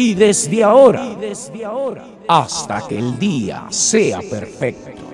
y desde ahora, hasta que el día sea perfecto.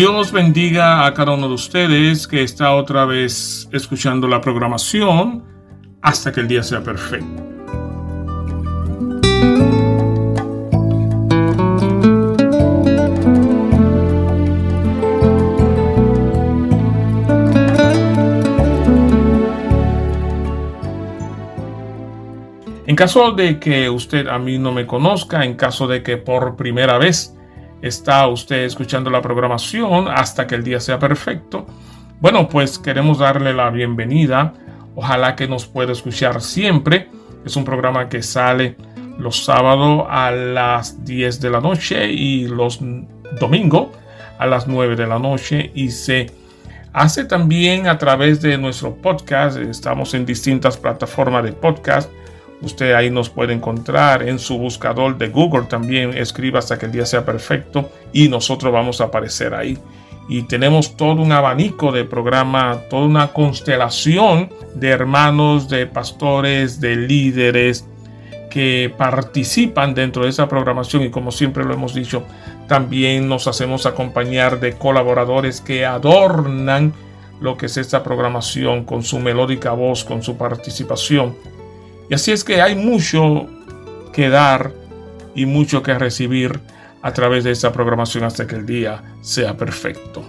Dios bendiga a cada uno de ustedes que está otra vez escuchando la programación hasta que el día sea perfecto. En caso de que usted a mí no me conozca, en caso de que por primera vez está usted escuchando la programación hasta que el día sea perfecto. Bueno, pues queremos darle la bienvenida. Ojalá que nos pueda escuchar siempre. Es un programa que sale los sábados a las 10 de la noche y los domingos a las 9 de la noche y se hace también a través de nuestro podcast. Estamos en distintas plataformas de podcast Usted ahí nos puede encontrar en su buscador de Google también. Escriba hasta que el día sea perfecto y nosotros vamos a aparecer ahí. Y tenemos todo un abanico de programa, toda una constelación de hermanos, de pastores, de líderes que participan dentro de esa programación y como siempre lo hemos dicho, también nos hacemos acompañar de colaboradores que adornan lo que es esta programación con su melódica voz, con su participación y así es que hay mucho que dar y mucho que recibir a través de esta programación hasta que el día sea perfecto.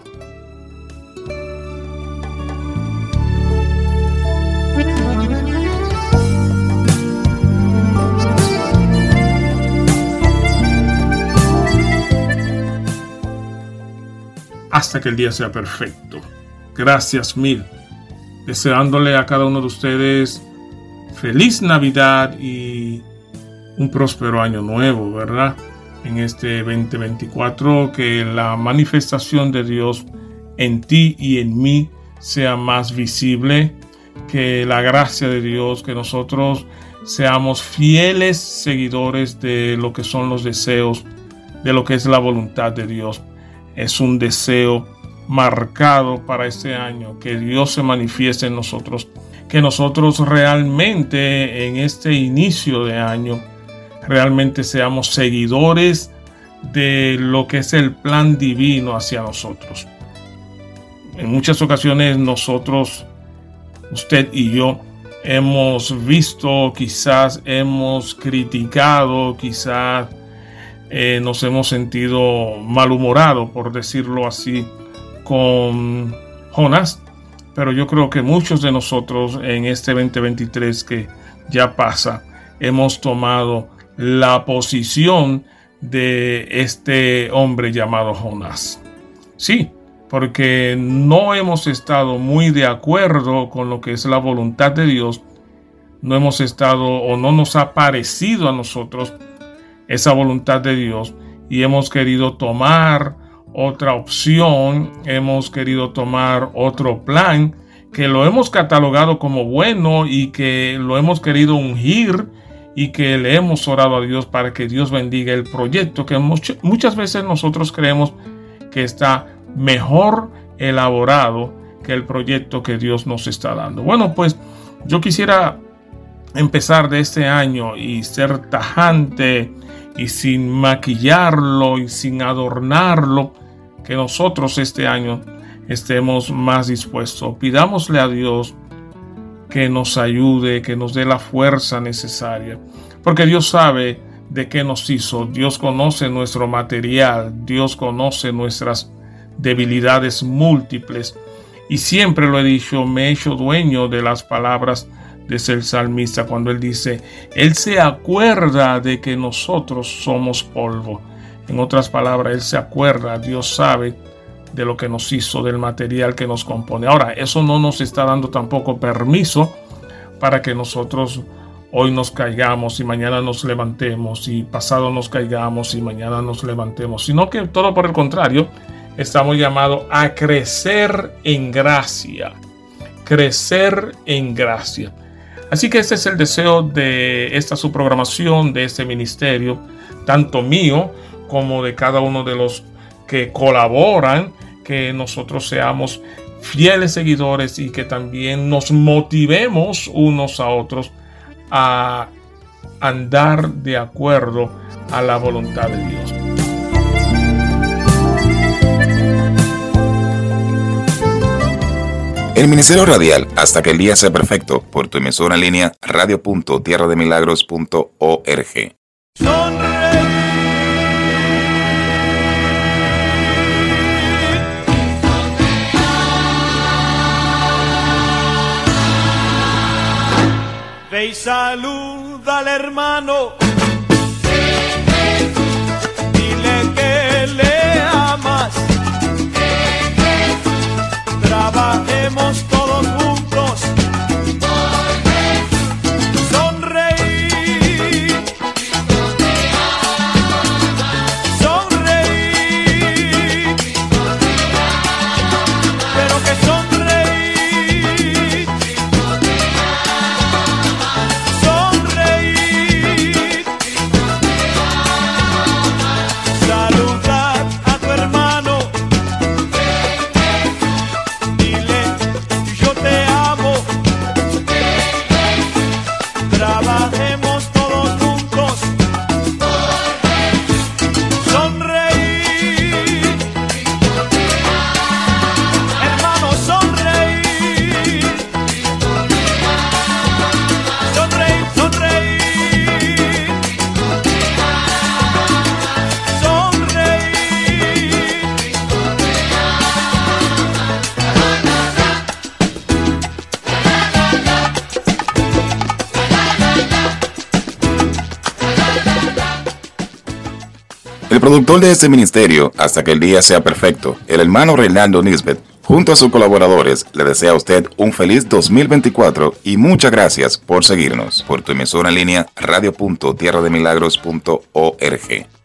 Hasta que el día sea perfecto. Gracias mil. Deseándole a cada uno de ustedes feliz Navidad y un próspero año nuevo, ¿verdad? En este 2024, que la manifestación de Dios en ti y en mí sea más visible, que la gracia de Dios, que nosotros seamos fieles seguidores de lo que son los deseos, de lo que es la voluntad de Dios. Es un deseo marcado para este año, que Dios se manifieste en nosotros que nosotros realmente en este inicio de año realmente seamos seguidores de lo que es el plan divino hacia nosotros. En muchas ocasiones nosotros, usted y yo, hemos visto, quizás hemos criticado, quizás eh, nos hemos sentido malhumorados, por decirlo así, con Jonás pero yo creo que muchos de nosotros en este 2023 que ya pasa, hemos tomado la posición de este hombre llamado Jonás. Sí, porque no hemos estado muy de acuerdo con lo que es la voluntad de Dios, no hemos estado o no nos ha parecido a nosotros esa voluntad de Dios y hemos querido tomar otra opción, hemos querido tomar otro plan que lo hemos catalogado como bueno y que lo hemos querido ungir y que le hemos orado a Dios para que Dios bendiga el proyecto que muchas veces nosotros creemos que está mejor elaborado que el proyecto que Dios nos está dando. Bueno, pues yo quisiera empezar de este año y ser tajante y sin maquillarlo y sin adornarlo, que nosotros este año estemos más dispuestos. Pidámosle a Dios que nos ayude, que nos dé la fuerza necesaria, porque Dios sabe de qué nos hizo, Dios conoce nuestro material, Dios conoce nuestras debilidades múltiples y siempre lo he dicho, me he hecho dueño de las palabras de el salmista cuando él dice, Él se acuerda de que nosotros somos polvo. En otras palabras, Él se acuerda, Dios sabe de lo que nos hizo, del material que nos compone. Ahora, eso no nos está dando tampoco permiso para que nosotros hoy nos caigamos y mañana nos levantemos y pasado nos caigamos y mañana nos levantemos, sino que todo por el contrario, estamos llamados a crecer en gracia, crecer en gracia. Así que este es el deseo de esta subprogramación, de este ministerio, tanto mío como de cada uno de los que colaboran, que nosotros seamos fieles seguidores y que también nos motivemos unos a otros a andar de acuerdo a la voluntad de Dios. El Ministerio Radial, hasta que el día sea perfecto, por tu emisora en línea radio.tierrademilagros.org. Y saluda al hermano. Trabajemos todos trabajemos. Productor de este ministerio, hasta que el día sea perfecto, el hermano Reinaldo Nisbet, junto a sus colaboradores, le desea a usted un feliz 2024 y muchas gracias por seguirnos por tu emisora en línea radio.tierrademilagros.org.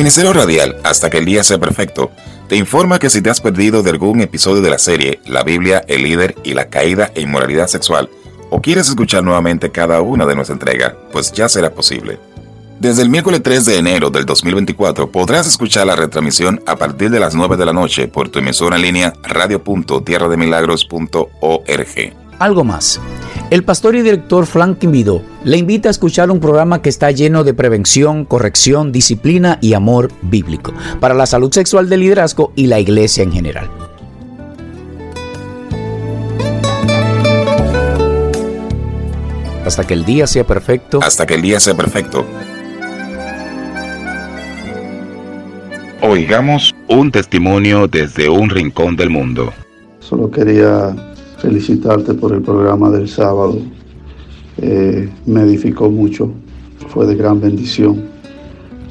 Ministerio Radial, hasta que el día sea perfecto, te informa que si te has perdido de algún episodio de la serie La Biblia, el líder y la caída e inmoralidad sexual, o quieres escuchar nuevamente cada una de nuestra entrega, pues ya será posible. Desde el miércoles 3 de enero del 2024 podrás escuchar la retransmisión a partir de las 9 de la noche por tu emisora en línea radio.tierrademilagros.org. Algo más. El pastor y director Frank Vido le invita a escuchar un programa que está lleno de prevención, corrección, disciplina y amor bíblico para la salud sexual del liderazgo y la iglesia en general. Hasta que el día sea perfecto. Hasta que el día sea perfecto. Oigamos un testimonio desde un rincón del mundo. Solo quería felicitarte por el programa del sábado. Eh, me edificó mucho, fue de gran bendición.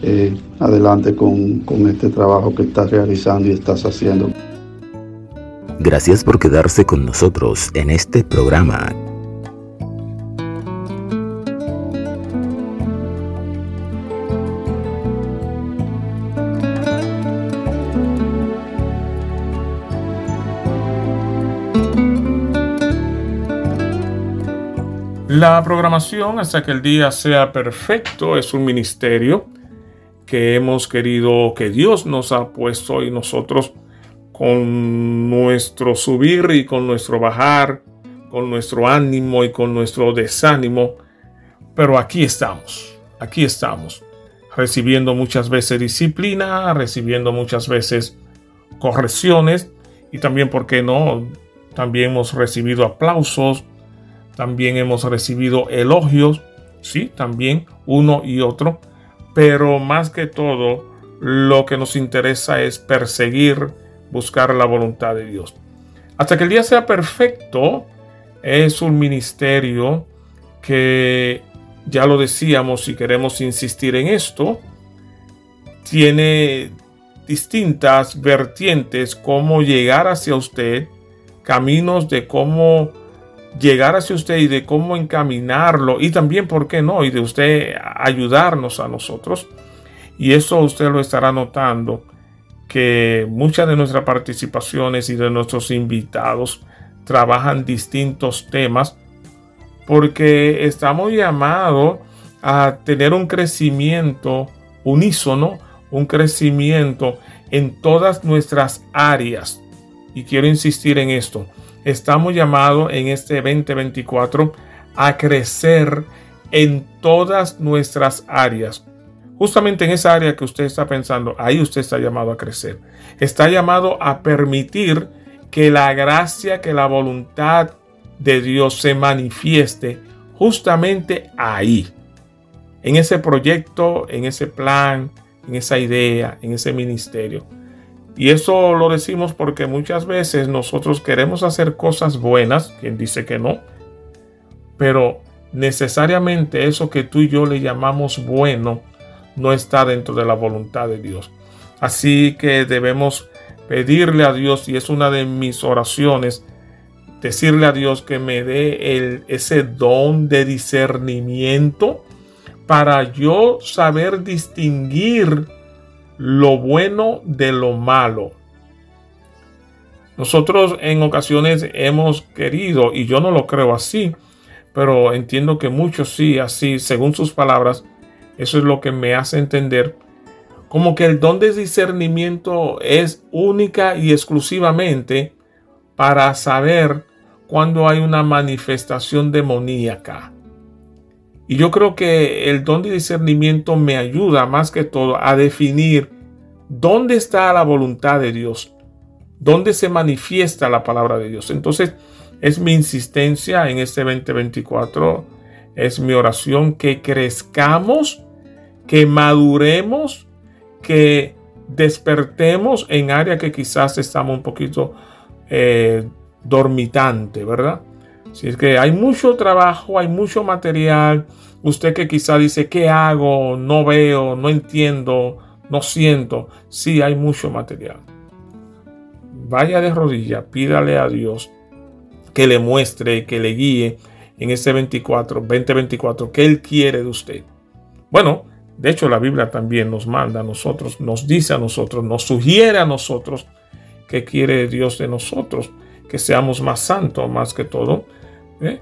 Eh, adelante con, con este trabajo que estás realizando y estás haciendo. Gracias por quedarse con nosotros en este programa La programación hasta que el día sea perfecto es un ministerio que hemos querido que Dios nos ha puesto y nosotros con nuestro subir y con nuestro bajar, con nuestro ánimo y con nuestro desánimo, pero aquí estamos, aquí estamos, recibiendo muchas veces disciplina, recibiendo muchas veces correcciones y también, ¿por qué no? También hemos recibido aplausos, también hemos recibido elogios, sí, también uno y otro, pero más que todo lo que nos interesa es perseguir, buscar la voluntad de Dios. Hasta que el día sea perfecto, es un ministerio que, ya lo decíamos y queremos insistir en esto, tiene distintas vertientes, cómo llegar hacia usted, caminos de cómo llegar hacia usted y de cómo encaminarlo y también, ¿por qué no? Y de usted ayudarnos a nosotros. Y eso usted lo estará notando que muchas de nuestras participaciones y de nuestros invitados trabajan distintos temas porque estamos llamados a tener un crecimiento unísono, un crecimiento en todas nuestras áreas. Y quiero insistir en esto estamos llamados en este 2024 a crecer en todas nuestras áreas. Justamente en esa área que usted está pensando, ahí usted está llamado a crecer. Está llamado a permitir que la gracia, que la voluntad de Dios se manifieste justamente ahí. En ese proyecto, en ese plan, en esa idea, en ese ministerio. Y eso lo decimos porque muchas veces nosotros queremos hacer cosas buenas, quien dice que no, pero necesariamente eso que tú y yo le llamamos bueno no está dentro de la voluntad de Dios. Así que debemos pedirle a Dios, y es una de mis oraciones, decirle a Dios que me dé ese don de discernimiento para yo saber distinguir lo bueno de lo malo. Nosotros en ocasiones hemos querido, y yo no lo creo así, pero entiendo que muchos sí, así, según sus palabras, eso es lo que me hace entender, como que el don de discernimiento es única y exclusivamente para saber cuando hay una manifestación demoníaca. Y yo creo que el don de discernimiento me ayuda más que todo a definir dónde está la voluntad de Dios, dónde se manifiesta la palabra de Dios. Entonces, es mi insistencia en este 2024, es mi oración que crezcamos, que maduremos, que despertemos en áreas que quizás estamos un poquito eh, dormitante, ¿verdad? Si es que hay mucho trabajo, hay mucho material. Usted que quizá dice, ¿qué hago? No veo, no entiendo, no siento. Sí, hay mucho material. Vaya de rodillas, pídale a Dios que le muestre, que le guíe en este 24, 2024, que Él quiere de usted. Bueno, De hecho, la Biblia también nos manda a nosotros, nos dice a nosotros, nos sugiere a nosotros que quiere Dios de nosotros, que seamos más santos más que todo, ¿eh?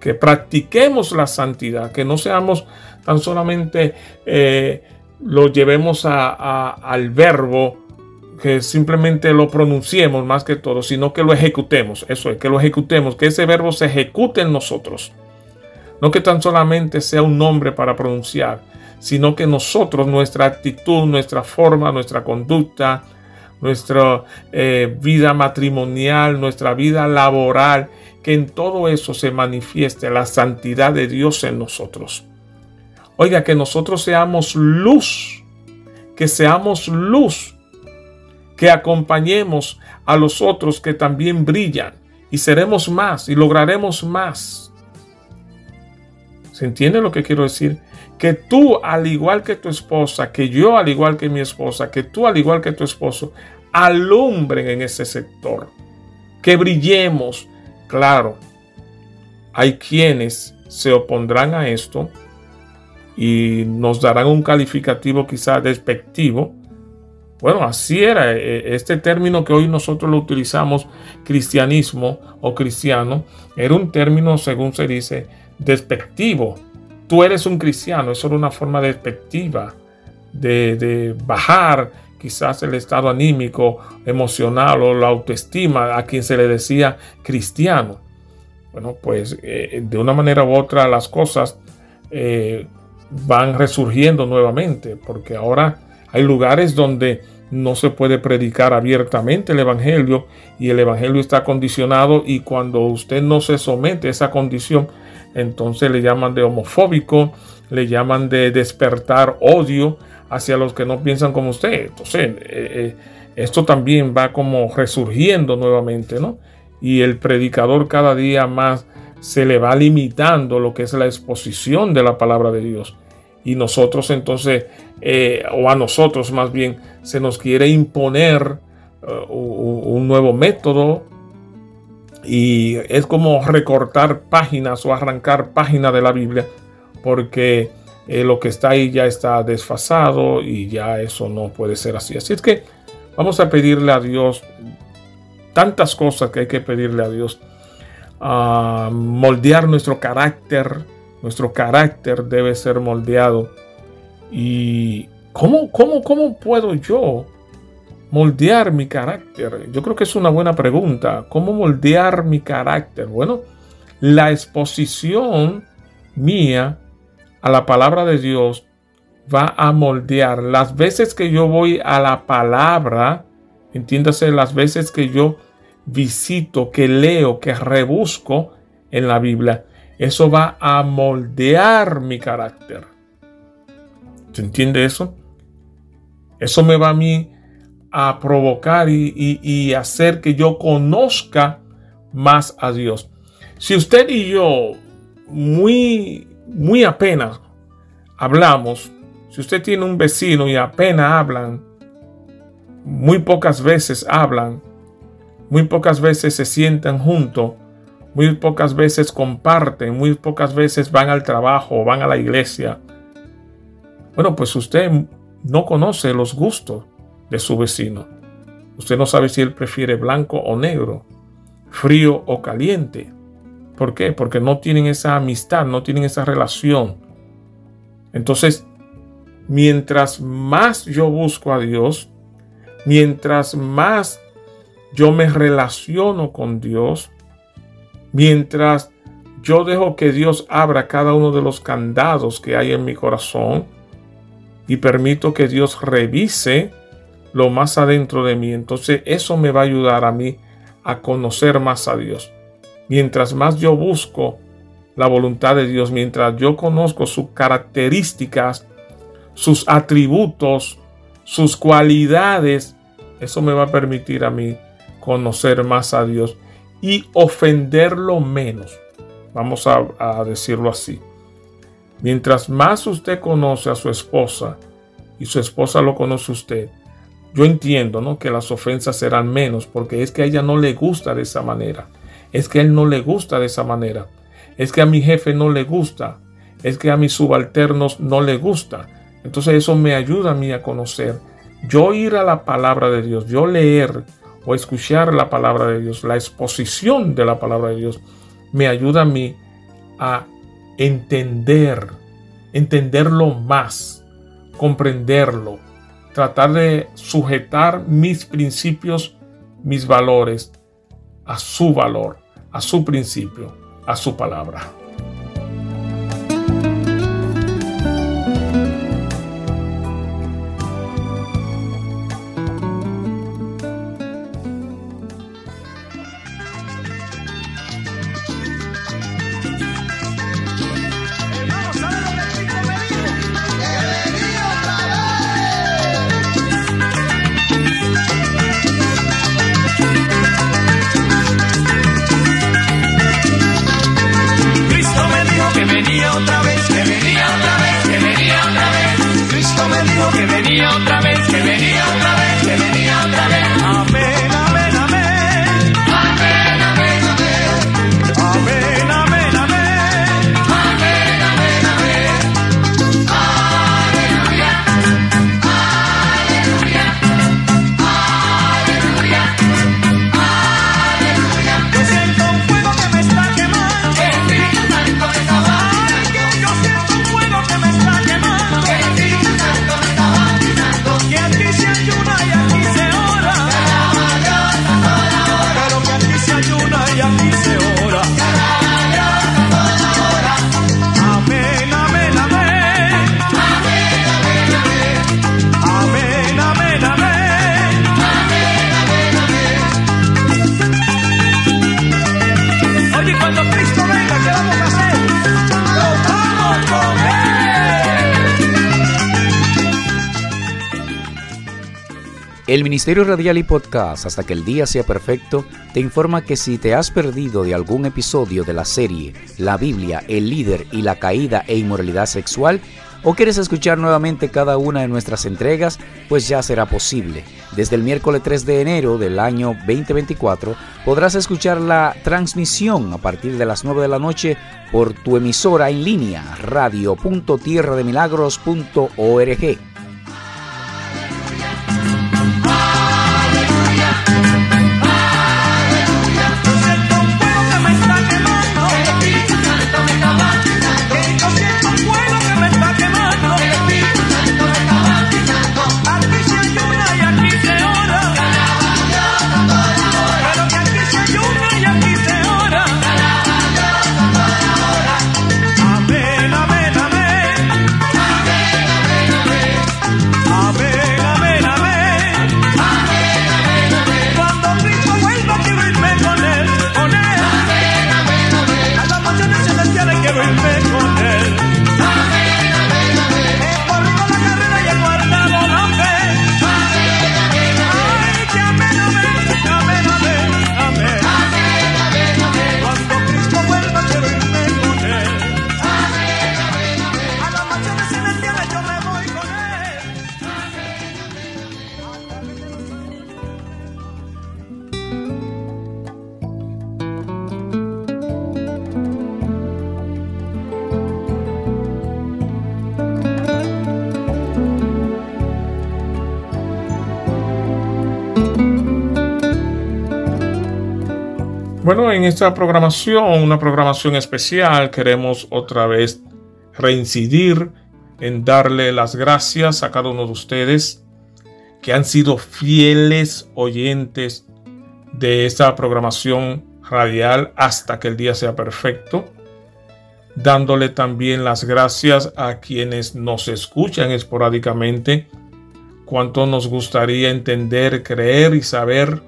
que practiquemos la santidad, que no seamos tan solamente eh, lo llevemos al verbo, que simplemente lo pronunciemos más que todo, sino que lo ejecutemos. Eso es, que lo ejecutemos, que ese verbo se ejecute en nosotros. No que tan solamente sea un nombre para pronunciar, sino que nosotros, nuestra actitud, nuestra forma, nuestra conducta, nuestra eh, vida matrimonial, nuestra vida laboral, en todo eso se manifieste la santidad de Dios en nosotros. Oiga, que nosotros seamos luz, que seamos luz, que acompañemos a los otros que también brillan y seremos más y lograremos más. ¿Se entiende lo que quiero decir? Que tú, al igual que tu esposa, que yo, al igual que mi esposa, que tú, al igual que tu esposo, alumbren en ese sector. Que brillemos. Claro, hay quienes se opondrán a esto y nos darán un calificativo quizá despectivo. Bueno, así era e, este término que hoy nosotros lo utilizamos, cristianismo o cristiano, era un término, según se dice, despectivo. Tú eres un cristiano, eso era una forma despectiva de, de bajar quizás el estado anímico, emocional o la autoestima a quien se le decía cristiano. Bueno, pues eh, de una manera u otra las cosas eh, van resurgiendo nuevamente, porque ahora hay lugares donde no se puede predicar abiertamente el Evangelio y el Evangelio está condicionado y cuando usted no se somete a esa condición, entonces le llaman de homofóbico, le llaman de despertar odio hacia los que no piensan como usted. Entonces, eh, eh, esto también va como resurgiendo nuevamente, ¿no? Y el predicador cada día más se le va limitando lo que es la exposición de la palabra de Dios. Y nosotros entonces, eh, o a nosotros más bien, se nos quiere imponer un nuevo método. Y es como recortar páginas o arrancar páginas de la Biblia, porque eh, lo que está ahí ya está desfasado y ya eso no puede ser así. Así es que vamos a pedirle a Dios tantas cosas que hay que pedirle a Dios a moldear nuestro carácter. Nuestro carácter debe ser moldeado. ¿Y cómo, cómo, cómo puedo yo moldear mi carácter? Yo creo que es una buena pregunta. ¿Cómo moldear mi carácter? Bueno, la exposición mía a la palabra de Dios va a moldear. Las veces que yo voy a la palabra, entiéndase, las veces que yo visito, que leo, que rebusco en la Biblia, eso va a moldear mi carácter. ¿Se entiende eso? Eso me va a mí a provocar y, hacer que yo conozca más a Dios. Si usted y yo muy, muy apenas hablamos, si usted tiene un vecino y apenas hablan, muy pocas veces hablan, muy pocas veces se sientan juntos, muy pocas veces comparten, muy pocas veces van al trabajo van a la iglesia. Bueno, pues usted no conoce los gustos de su vecino. Usted no sabe si él prefiere blanco o negro, frío o caliente. ¿Por qué? Porque no tienen esa amistad, no tienen esa relación. Entonces, mientras más yo busco a Dios, mientras más yo me relaciono con Dios, mientras yo dejo que Dios abra cada uno de los candados que hay en mi corazón y permito que Dios revise lo más adentro de mí, entonces eso me va a ayudar a mí a conocer más a Dios. Mientras más yo busco la voluntad de Dios, mientras yo conozco sus características, sus atributos, sus cualidades, eso me va a permitir a mí conocer más a Dios y ofenderlo menos. Vamos a, decirlo así. Mientras más usted conoce a su esposa y su esposa lo conoce usted, yo entiendo ¿no? que las ofensas serán menos porque es que a ella no le gusta de esa manera. Es que a él no le gusta de esa manera. Es que a mi jefe no le gusta. Es que a mis subalternos no le gusta. Entonces eso me ayuda a mí a conocer. Yo ir a la palabra de Dios, yo leer o escuchar la palabra de Dios, la exposición de la palabra de Dios, me ayuda a mí a entender, entenderlo más, comprenderlo, tratar de sujetar mis principios, mis valores a su valor, a su principio, a su palabra. Ministerio Radial y Podcast, hasta que el día sea perfecto, te informa que si te has perdido de algún episodio de la serie La Biblia, el líder y la caída e inmoralidad sexual, o quieres escuchar nuevamente cada una de nuestras entregas, pues ya será posible. Desde el miércoles 3 de enero del año 2024 podrás escuchar la transmisión a partir de las 9 de la noche por tu emisora en línea radio.tierrademilagros.org. esta programación, una programación especial, queremos otra vez reincidir en darle las gracias a cada uno de ustedes que han sido fieles oyentes de esta programación radial hasta que el día sea perfecto. Dándole también las gracias a quienes nos escuchan esporádicamente. Cuánto nos gustaría entender, creer y saber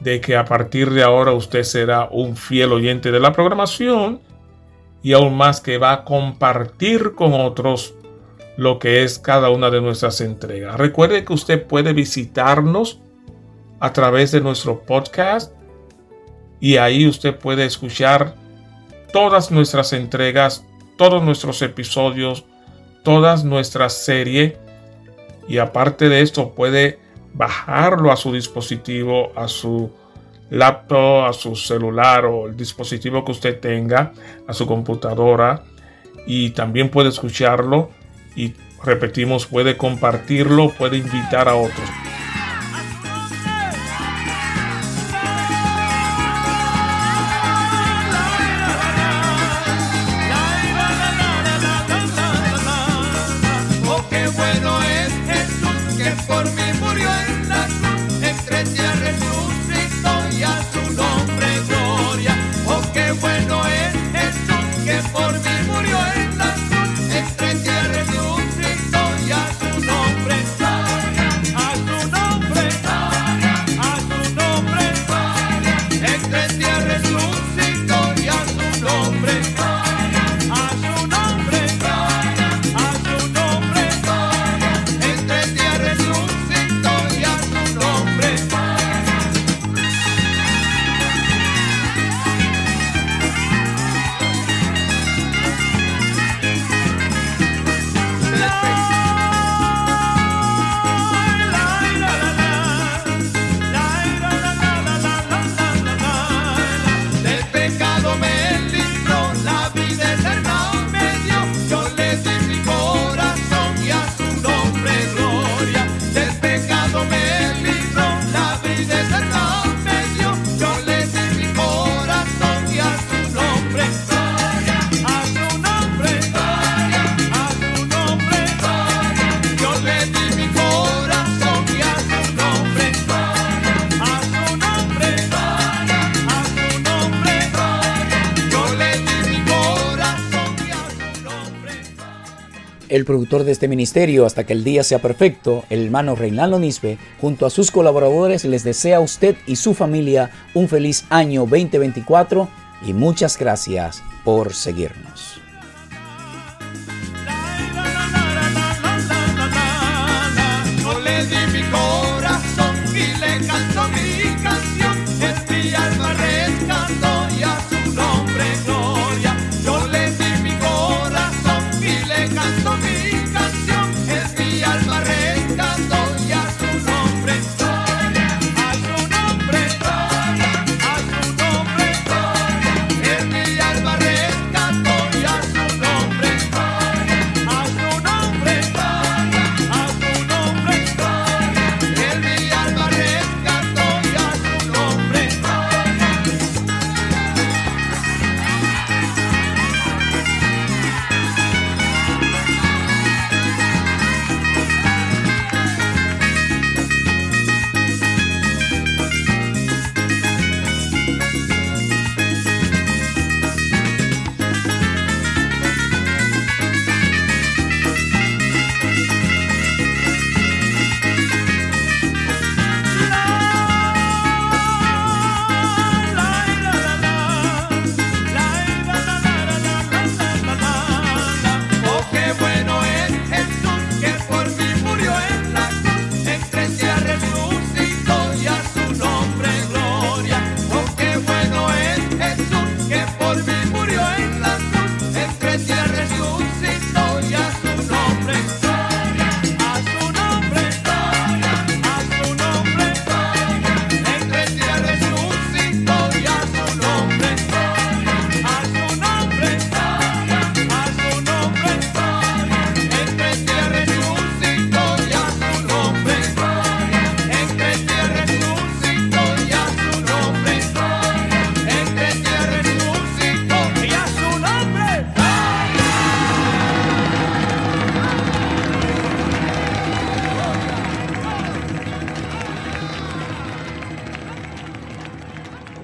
de que a partir de ahora usted será un fiel oyente de la programación y aún más que va a compartir con otros lo que es cada una de nuestras entregas. Recuerde que usted puede visitarnos a través de nuestro podcast y ahí usted puede escuchar todas nuestras entregas, todos nuestros episodios, todas nuestras series y aparte de esto puede bajarlo a su dispositivo, a su laptop, a su celular o el dispositivo que usted tenga, a su computadora y también puede escucharlo y repetimos, puede compartirlo, puede invitar a otros. Productor de este ministerio hasta que el día sea perfecto, el hermano Reinaldo Nisbe, junto a sus colaboradores, les desea a usted y su familia un feliz año 2024 y muchas gracias por seguirnos.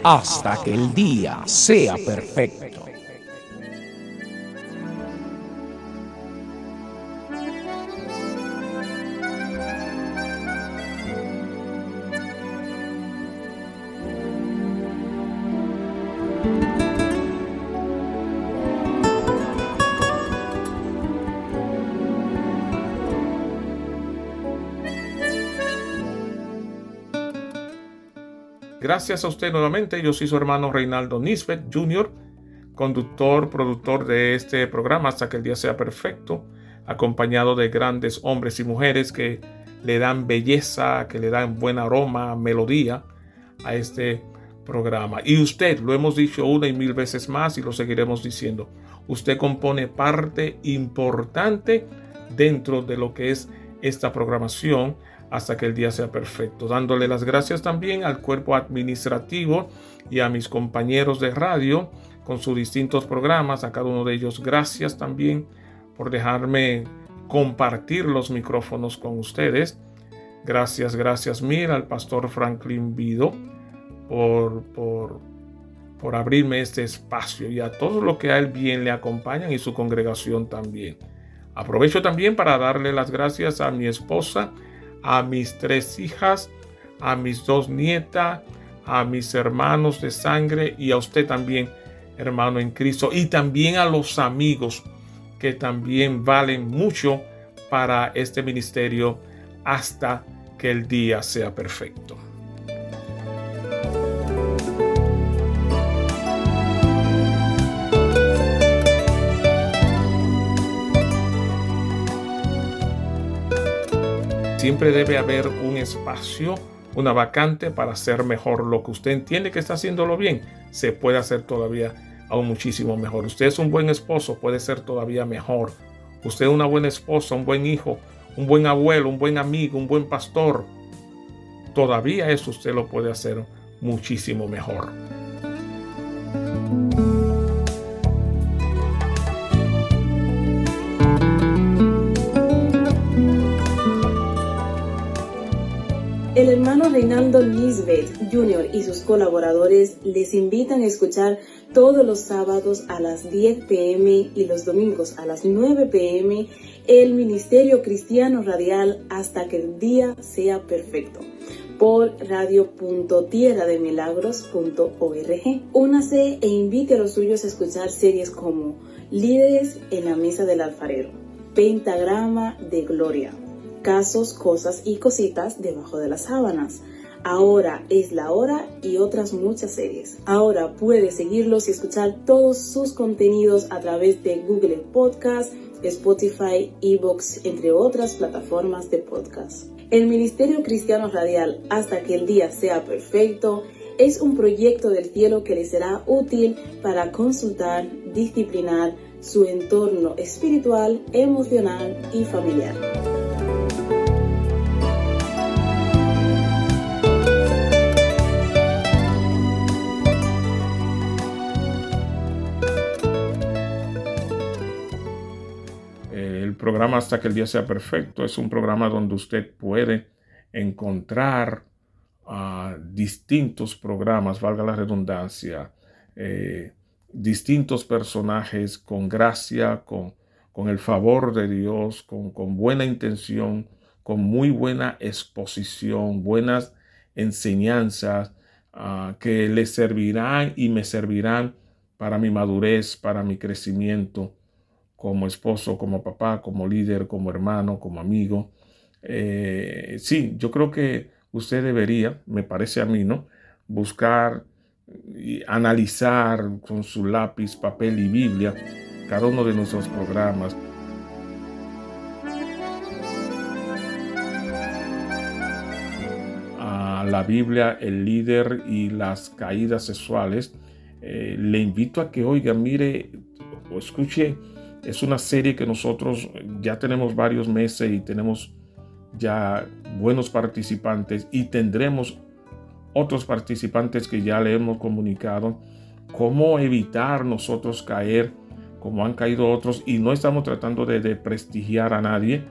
Hasta que el día sea perfecto. Gracias a usted nuevamente. Yo soy su hermano Reinaldo Nisbet Jr., conductor, productor de este programa hasta que el día sea perfecto, acompañado de grandes hombres y mujeres que le dan belleza, que le dan buen aroma, melodía a este programa. Y usted, lo hemos dicho una y mil veces más y lo seguiremos diciendo, usted compone parte importante dentro de lo que es esta programación hasta que el día sea perfecto. Dándole las gracias también al cuerpo administrativo y a mis compañeros de radio con sus distintos programas, a cada uno de ellos gracias también por dejarme compartir los micrófonos con ustedes. Gracias, gracias mil al pastor Franklin Vido por, por, por abrirme este espacio y a todo lo que a él bien le acompañan y su congregación también. Aprovecho también para darle las gracias a mi esposa, a mis tres hijas, a mis dos nietas, a mis hermanos de sangre y a usted también, hermano en Cristo, y también a los amigos que también valen mucho para este ministerio hasta que el día sea perfecto. Siempre debe haber un espacio, una vacante para hacer mejor lo que usted entiende que está haciéndolo bien. Se puede hacer todavía aún muchísimo mejor. Usted es un buen esposo, puede ser todavía mejor. Usted es una buena esposa, un buen hijo, un buen abuelo, un buen amigo, un buen pastor. Todavía eso usted lo puede hacer muchísimo mejor. Hermano Reinaldo Lisbeth Jr. y sus colaboradores les invitan a escuchar todos los sábados a las 10 pm y los domingos a las 9 pm el Ministerio Cristiano Radial hasta que el día sea perfecto por radio.tierrademilagros.org. Únase e invite a los suyos a escuchar series como Líderes en la Mesa del Alfarero, Pentagrama de Gloria, casos, cosas y cositas debajo de las sábanas. Ahora es la hora y otras muchas series. Ahora puedes seguirlos y escuchar todos sus contenidos a través de Google Podcast, Spotify, Evox, entre otras plataformas de podcast. El Ministerio Cristiano Radial, hasta que el día sea perfecto, es un proyecto del cielo que les será útil para consultar, disciplinar su entorno espiritual, emocional y familiar. Programa Hasta que el día sea perfecto. Es un programa donde usted puede encontrar ah, distintos programas, valga la redundancia, eh, distintos personajes con gracia, con, con el favor de Dios, con, con buena intención, con muy buena exposición, buenas enseñanzas ah, que le servirán y me servirán para mi madurez, para mi crecimiento como esposo, como papá, como líder, como hermano, como amigo. Eh, sí, yo creo que usted debería, me parece a mí, ¿no? Buscar y analizar con su lápiz, papel y Biblia cada uno de nuestros programas. A la Biblia, el líder y las caídas sexuales. Eh, le invito a que oiga, mire o escuche es una serie que nosotros ya tenemos varios meses y tenemos ya buenos participantes y tendremos otros participantes que ya le hemos comunicado cómo evitar nosotros caer como han caído otros. Y no estamos tratando de, prestigiar a nadie,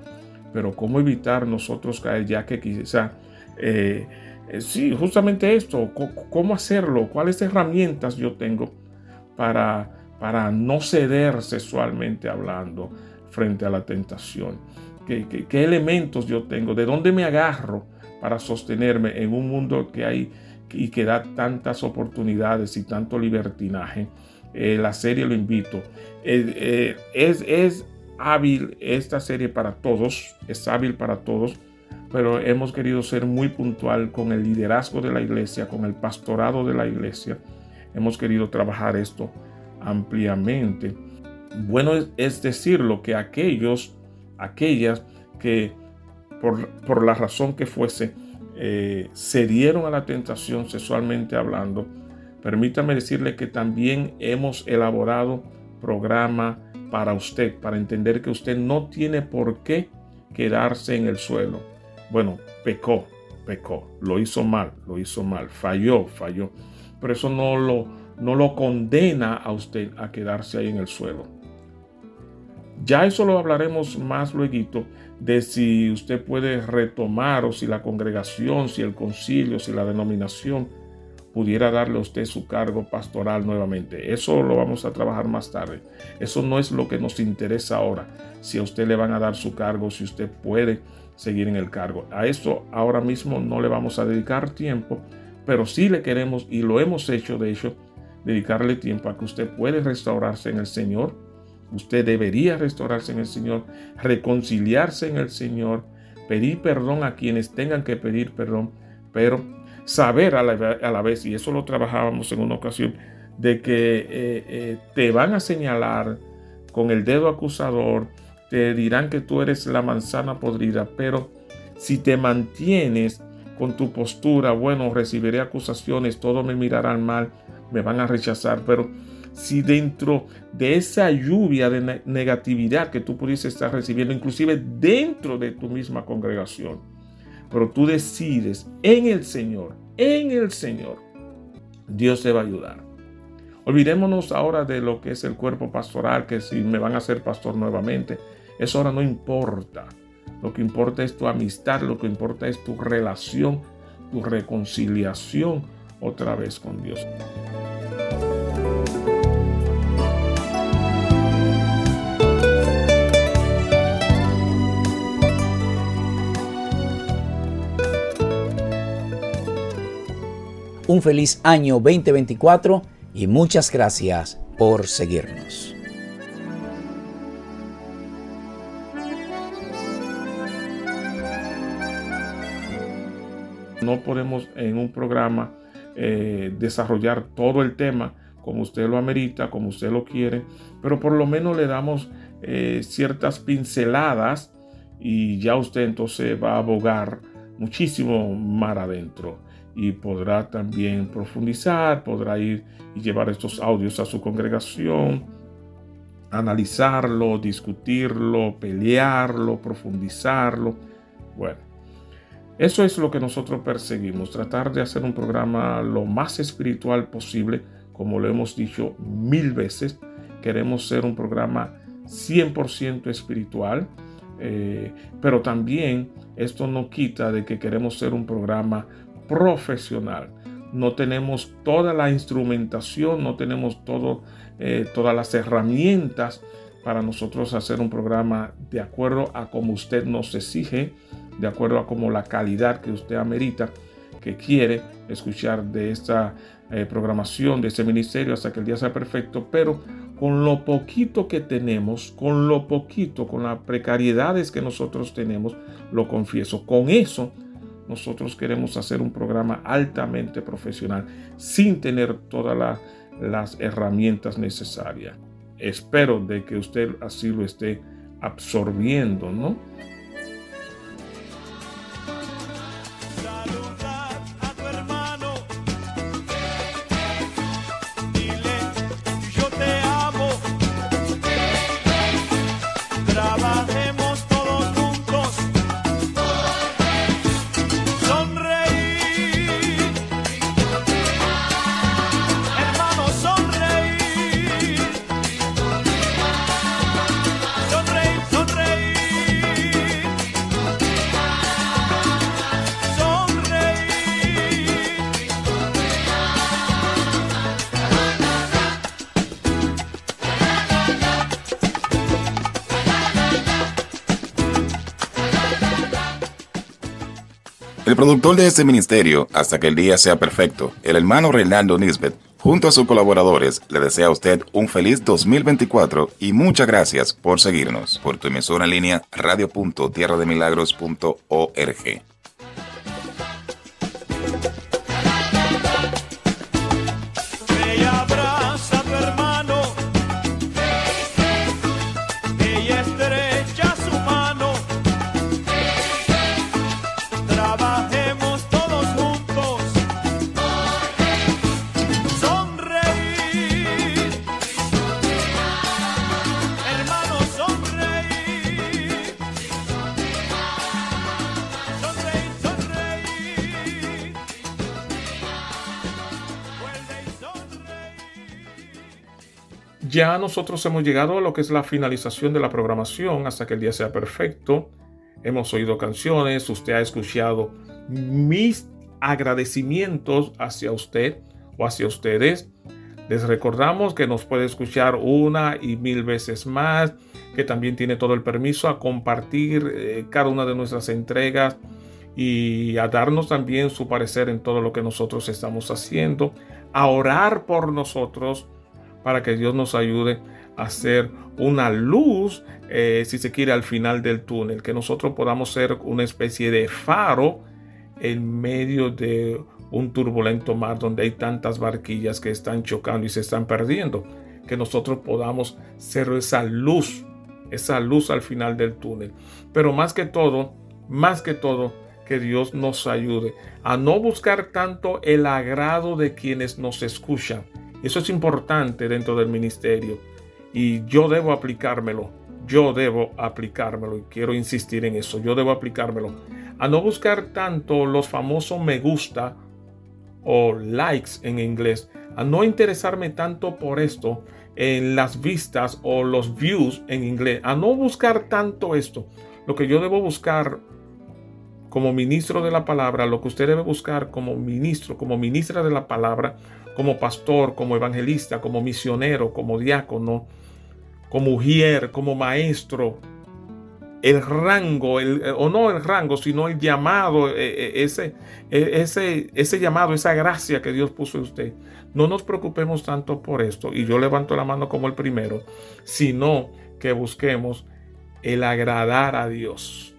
pero cómo evitar nosotros caer ya que quizá eh, eh, sí, justamente esto, cómo hacerlo, cuáles herramientas yo tengo para para no ceder sexualmente hablando frente a la tentación. ¿Qué, elementos yo tengo? ¿De dónde me agarro para sostenerme en un mundo que hay y que da tantas oportunidades y tanto libertinaje? Eh, la serie lo invito. Eh, eh, es, es hábil esta serie para todos, es hábil para todos, pero hemos querido ser muy puntual con el liderazgo de la iglesia, con el pastorado de la iglesia. Hemos querido trabajar esto ampliamente. Bueno es decirlo que aquellos, aquellas que por, por la razón que fuese, eh, se dieron a la tentación sexualmente hablando, permítame decirle que también hemos elaborado programa para usted, para entender que usted no tiene por qué quedarse en el suelo. Bueno, pecó, pecó, lo hizo mal, lo hizo mal, falló, falló. Pero eso no lo, no lo condena a usted a quedarse ahí en el suelo. Ya eso lo hablaremos más luego de si usted puede retomar o si la congregación, si el concilio, si la denominación pudiera darle a usted su cargo pastoral nuevamente. Eso lo vamos a trabajar más tarde. Eso no es lo que nos interesa ahora. Si a usted le van a dar su cargo, si usted puede seguir en el cargo. A eso ahora mismo no le vamos a dedicar tiempo, pero sí le queremos y lo hemos hecho, de hecho, dedicarle tiempo a que usted puede restaurarse en el Señor. Usted debería restaurarse en el Señor, reconciliarse en el Señor, pedir perdón a quienes tengan que pedir perdón, pero saber a la, vez, y eso lo trabajábamos en una ocasión, de que eh, eh, te van a señalar con el dedo acusador, te dirán que tú eres la manzana podrida, pero si te mantienes con tu postura, bueno, recibiré acusaciones, todos me mirarán mal, me van a rechazar, pero si dentro de esa lluvia de negatividad que tú pudiste estar recibiendo, inclusive dentro de tu misma congregación, pero tú decides en el Señor, en el Señor, Dios te va a ayudar. Olvidémonos ahora de lo que es el cuerpo pastoral, que si me van a hacer pastor nuevamente, eso ahora no importa. Lo que importa es tu amistad, lo que importa es tu relación, tu reconciliación otra vez con Dios. un feliz año 2024 y muchas gracias por seguirnos. No podemos en un programa eh, desarrollar todo el tema como usted lo amerita, como usted lo quiere, pero por lo menos le damos eh, ciertas pinceladas y ya usted entonces va a abogar muchísimo mar adentro y podrá también profundizar, podrá ir y llevar estos audios a su congregación, analizarlo, discutirlo, pelearlo, profundizarlo. Bueno, eso es lo que nosotros perseguimos, tratar de hacer un programa lo más espiritual posible, como lo hemos dicho mil veces. Queremos ser un programa 100% espiritual, eh, pero también esto no quita de que queremos ser un programa profesional. No tenemos toda la instrumentación, no tenemos eh, todas las herramientas para nosotros hacer un programa de acuerdo a como usted nos exige, de acuerdo a como la calidad que usted amerita, que quiere escuchar de esta eh, programación, de este ministerio, hasta que el día sea perfecto, pero con lo poquito que tenemos, con lo poquito, con las precariedades que nosotros tenemos, lo confieso, con eso nosotros queremos hacer un programa altamente profesional sin tener todas las herramientas necesarias. Espero de que usted así lo esté absorbiendo, ¿no? Productor de este ministerio, hasta que el día sea perfecto, el hermano Reinaldo Nisbet, junto a sus colaboradores, le desea a usted un feliz 2024 y muchas gracias por seguirnos por tu emisora en línea radio.tierrademilagros.org. Ya nosotros hemos llegado a lo que es la finalización de la programación hasta que el día sea perfecto. Hemos oído canciones, usted ha escuchado mis agradecimientos hacia usted o hacia ustedes. Les recordamos que nos puede escuchar una y mil veces más, que también tiene todo el permiso a compartir eh, cada una de nuestras entregas y a darnos también su parecer en todo lo que nosotros estamos haciendo, a orar por nosotros para que Dios nos ayude a ser una luz, eh, si se quiere, al final del túnel, que nosotros podamos ser una especie de faro en medio de un turbulento mar donde hay tantas barquillas que están chocando y se están perdiendo, que nosotros podamos ser esa luz, esa luz al final del túnel. Pero más que todo, más que todo, que Dios nos ayude a no buscar tanto el agrado de quienes nos escuchan. Eso es importante dentro del ministerio y yo debo aplicármelo. Yo debo aplicármelo y quiero insistir en eso. Yo debo aplicármelo. A no buscar tanto los famosos me gusta o likes en inglés. A no interesarme tanto por esto en las vistas o los views en inglés. A no buscar tanto esto. Lo que yo debo buscar como ministro de la palabra, lo que usted debe buscar como ministro, como ministra de la palabra, como pastor, como evangelista, como misionero, como diácono, como mujer, como maestro, el rango, el, o no el rango, sino el llamado, eh, eh, ese, eh, ese, ese llamado, esa gracia que Dios puso en usted. No nos preocupemos tanto por esto, y yo levanto la mano como el primero, sino que busquemos el agradar a Dios.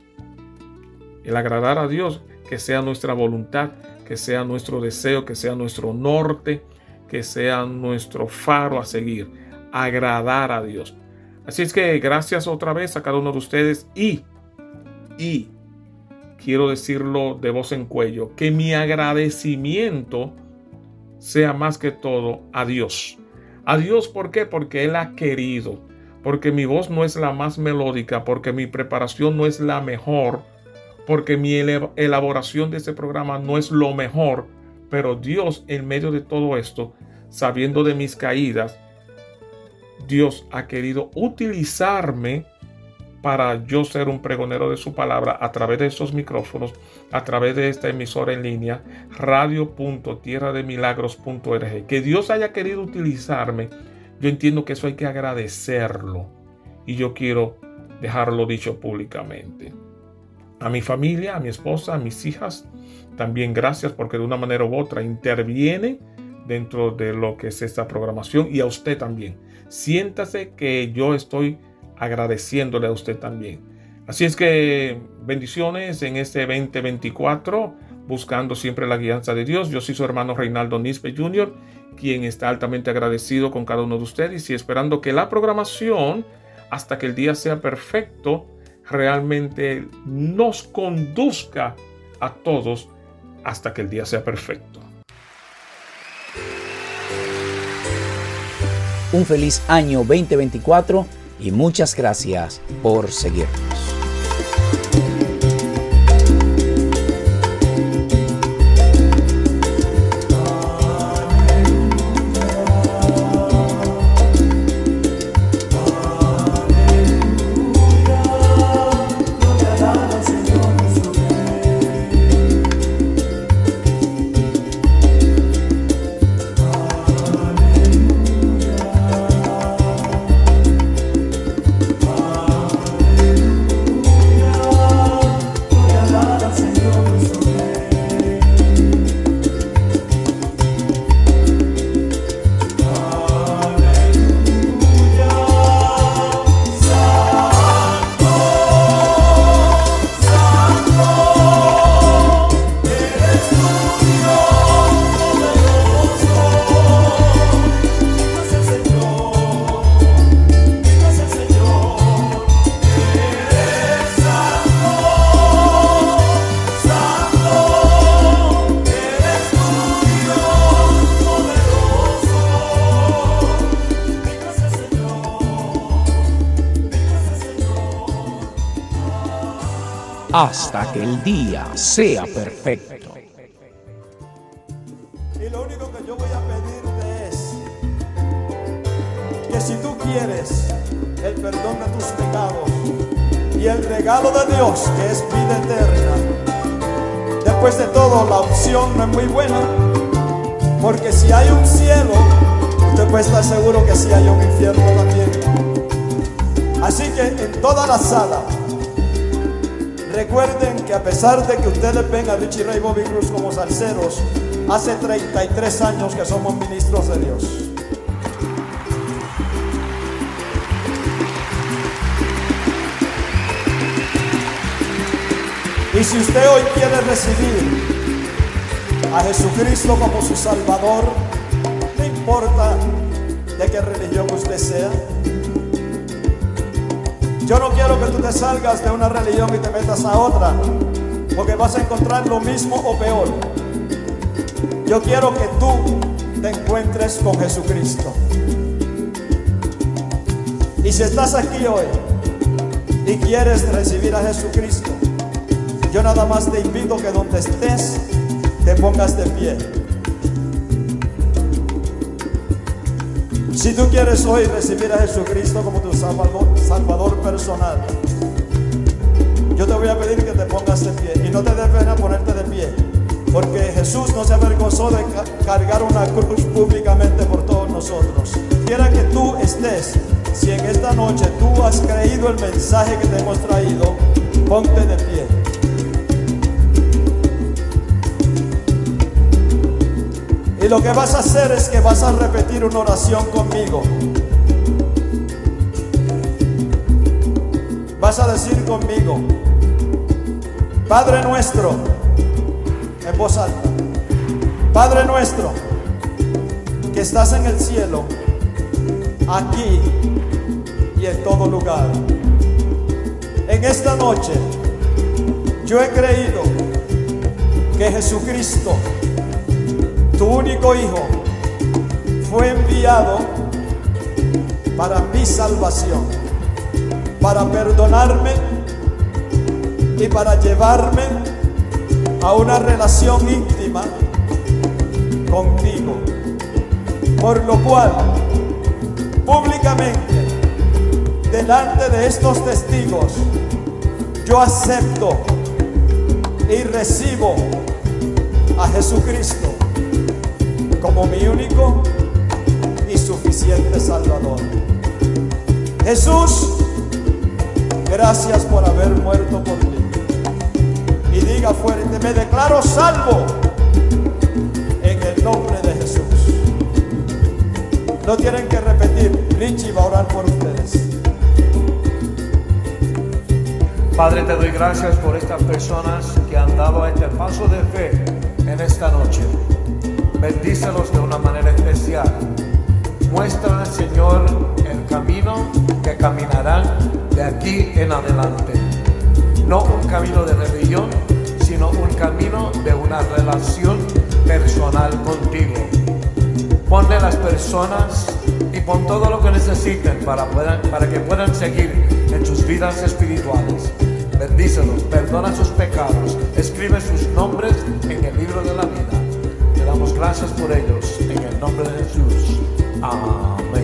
El agradar a Dios, que sea nuestra voluntad, que sea nuestro deseo, que sea nuestro norte, que sea nuestro faro a seguir, agradar a Dios. Así es que gracias otra vez a cada uno de ustedes y, y quiero decirlo de voz en cuello, que mi agradecimiento sea más que todo a Dios. A Dios, ¿por qué? Porque Él ha querido, porque mi voz no es la más melódica, porque mi preparación no es la mejor, porque mi elaboración de este programa no es lo mejor, pero Dios en medio de todo esto, sabiendo de mis caídas, Dios ha querido utilizarme para yo ser un pregonero de su palabra a través de esos micrófonos, a través de esta emisora en línea, radio.tierrademilagros.org. Que Dios haya querido utilizarme, yo entiendo que eso hay que agradecerlo. Y yo quiero dejarlo dicho públicamente. A mi familia, a mi esposa, a mis hijas, también gracias porque de una manera u otra interviene dentro de lo que es esta programación y a usted también siéntase que yo estoy agradeciéndole a usted también. Así es que bendiciones en este 2024, buscando siempre la guianza de Dios. Yo soy su hermano Reinaldo Nispe Jr., quien está altamente agradecido con cada uno de ustedes y esperando que la programación, hasta que el día sea perfecto, realmente nos conduzca a todos hasta que el día sea perfecto. un feliz año 2024 y muchas gracias por seguirnos. El día sea perfecto. Y lo único que yo voy a pedirte es que si tú quieres el perdón de tus pecados y el regalo de Dios que es vida eterna, después de todo la opción no es muy buena, porque si hay un cielo, usted puede estar seguro que si hay un infierno también. Así que en toda la sala, recuerden que a pesar de que ustedes ven a Richie Ray Bobby Cruz como salseros, hace 33 años que somos ministros de Dios. Y si usted hoy quiere recibir a Jesucristo como su Salvador, no importa de qué religión usted sea. Yo no quiero que tú te salgas de una religión y te metas a otra, porque vas a encontrar lo mismo o peor. Yo quiero que tú te encuentres con Jesucristo. Y si estás aquí hoy y quieres recibir a Jesucristo, yo nada más te invito que donde estés te pongas de pie. Si tú quieres hoy recibir a Jesucristo como tu salvador, personal, yo te voy a pedir que te pongas de pie y no te dé pena ponerte de pie, porque Jesús no se avergonzó de cargar una cruz públicamente por todos nosotros. Quiera que tú estés, si en esta noche tú has creído el mensaje que te hemos traído, ponte de pie. Lo que vas a hacer es que vas a repetir una oración conmigo. Vas a decir conmigo, Padre nuestro, en voz alta, Padre nuestro, que estás en el cielo, aquí y en todo lugar. En esta noche yo he creído que Jesucristo tu único Hijo fue enviado para mi salvación, para perdonarme y para llevarme a una relación íntima contigo. Por lo cual, públicamente, delante de estos testigos, yo acepto y recibo a Jesucristo como mi único y suficiente Salvador. Jesús, gracias por haber muerto por mí. Y diga fuerte, me declaro salvo en el nombre de Jesús. No tienen que repetir, Richie va a orar por ustedes. Padre, te doy gracias por estas personas que han dado este paso de fe en esta noche. Bendícelos de una manera especial. Muestra, Señor, el camino que caminarán de aquí en adelante. No un camino de religión, sino un camino de una relación personal contigo. Ponle las personas y pon todo lo que necesiten para, para que puedan seguir en sus vidas espirituales. Bendícelos, perdona sus pecados, escribe sus nombres en el libro de la vida damos gracias por ellos en el nombre de Jesús. Amén.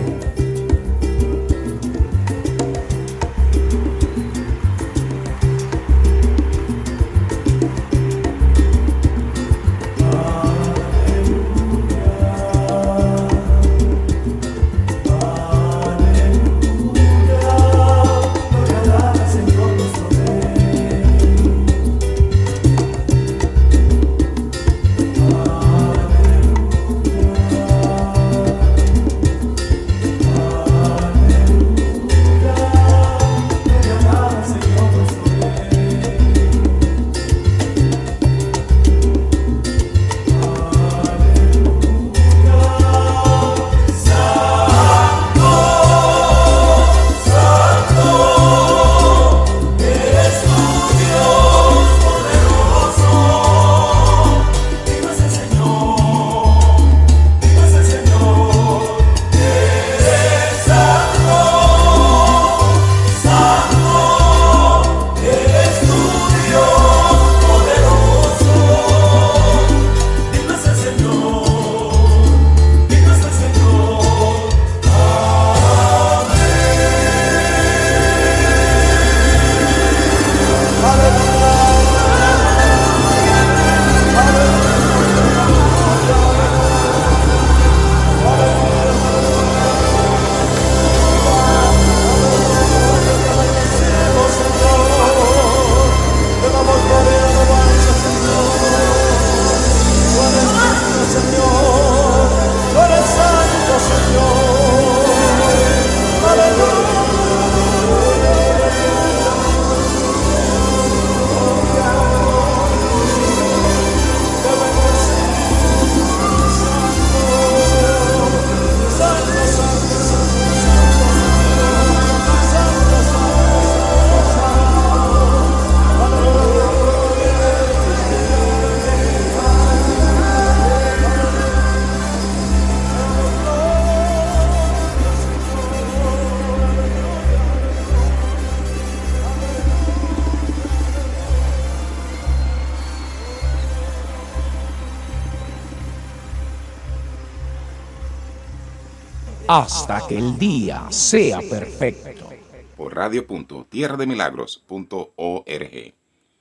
Hasta que el día sea perfecto. Por radio.tierrademilagros.org.